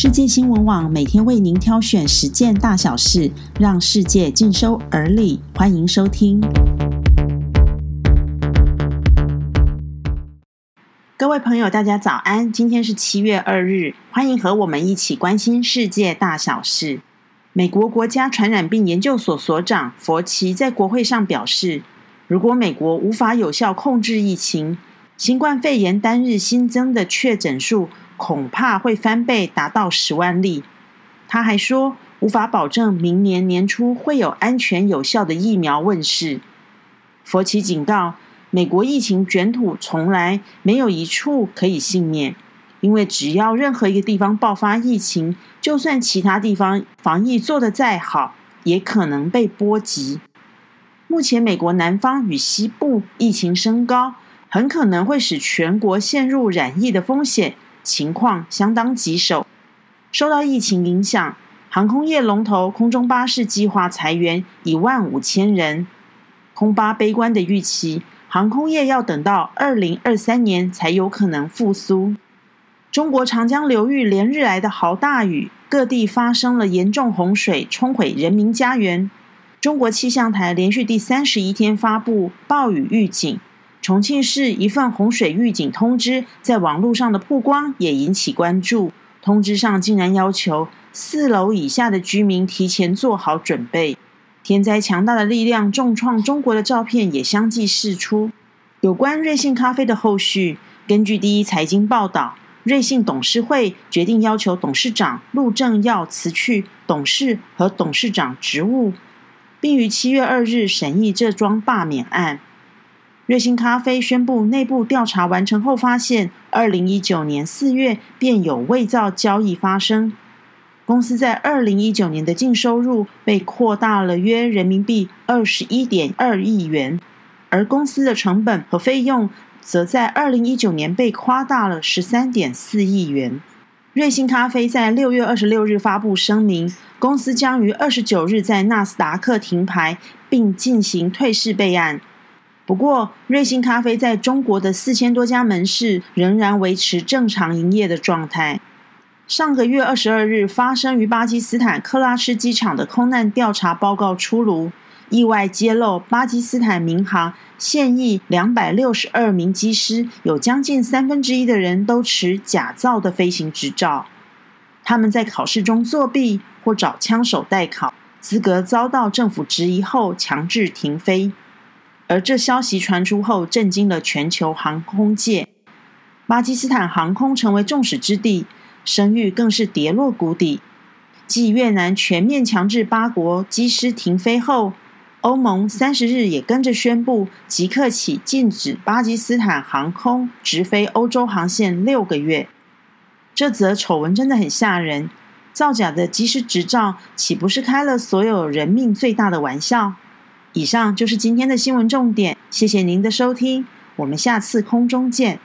世界新闻网每天为您挑选十件大小事，让世界尽收耳里。欢迎收听。各位朋友，大家早安！今天是七月二日，欢迎和我们一起关心世界大小事。美国国家传染病研究所所长佛奇在国会上表示，如果美国无法有效控制疫情，新冠肺炎单日新增的确诊数恐怕会翻倍，达到十万例。他还说，无法保证明年年初会有安全有效的疫苗问世。佛奇警告，美国疫情卷土重来，没有一处可以幸免，因为只要任何一个地方爆发疫情，就算其他地方防疫做得再好，也可能被波及。目前，美国南方与西部疫情升高。很可能会使全国陷入染疫的风险，情况相当棘手。受到疫情影响，航空业龙头空中巴士计划裁员一万五千人。空巴悲观的预期，航空业要等到二零二三年才有可能复苏。中国长江流域连日来的豪大雨，各地发生了严重洪水，冲毁人民家园。中国气象台连续第三十一天发布暴雨预警。重庆市一份洪水预警通知在网络上的曝光也引起关注。通知上竟然要求四楼以下的居民提前做好准备。天灾强大的力量重创中国的照片也相继释出。有关瑞幸咖啡的后续，根据第一财经报道，瑞幸董事会决定要求董事长陆正耀辞去董事和董事长职务，并于七月二日审议这桩罢免案。瑞幸咖啡宣布，内部调查完成后发现，二零一九年四月便有伪造交易发生。公司在二零一九年的净收入被扩大了约人民币二十一点二亿元，而公司的成本和费用则在二零一九年被夸大了十三点四亿元。瑞幸咖啡在六月二十六日发布声明，公司将于二十九日在纳斯达克停牌，并进行退市备案。不过，瑞幸咖啡在中国的四千多家门市仍然维持正常营业的状态。上个月二十二日，发生于巴基斯坦克拉什机场的空难调查报告出炉，意外揭露巴基斯坦民航现役两百六十二名机师有将近三分之一的人都持假造的飞行执照，他们在考试中作弊或找枪手代考，资格遭到政府质疑后强制停飞。而这消息传出后，震惊了全球航空界。巴基斯坦航空成为众矢之的，声誉更是跌落谷底。继越南全面强制八国机师停飞后，欧盟三十日也跟着宣布，即刻起禁止巴基斯坦航空直飞欧洲航线六个月。这则丑闻真的很吓人，造假的机师执照岂不是开了所有人命最大的玩笑？以上就是今天的新闻重点，谢谢您的收听，我们下次空中见。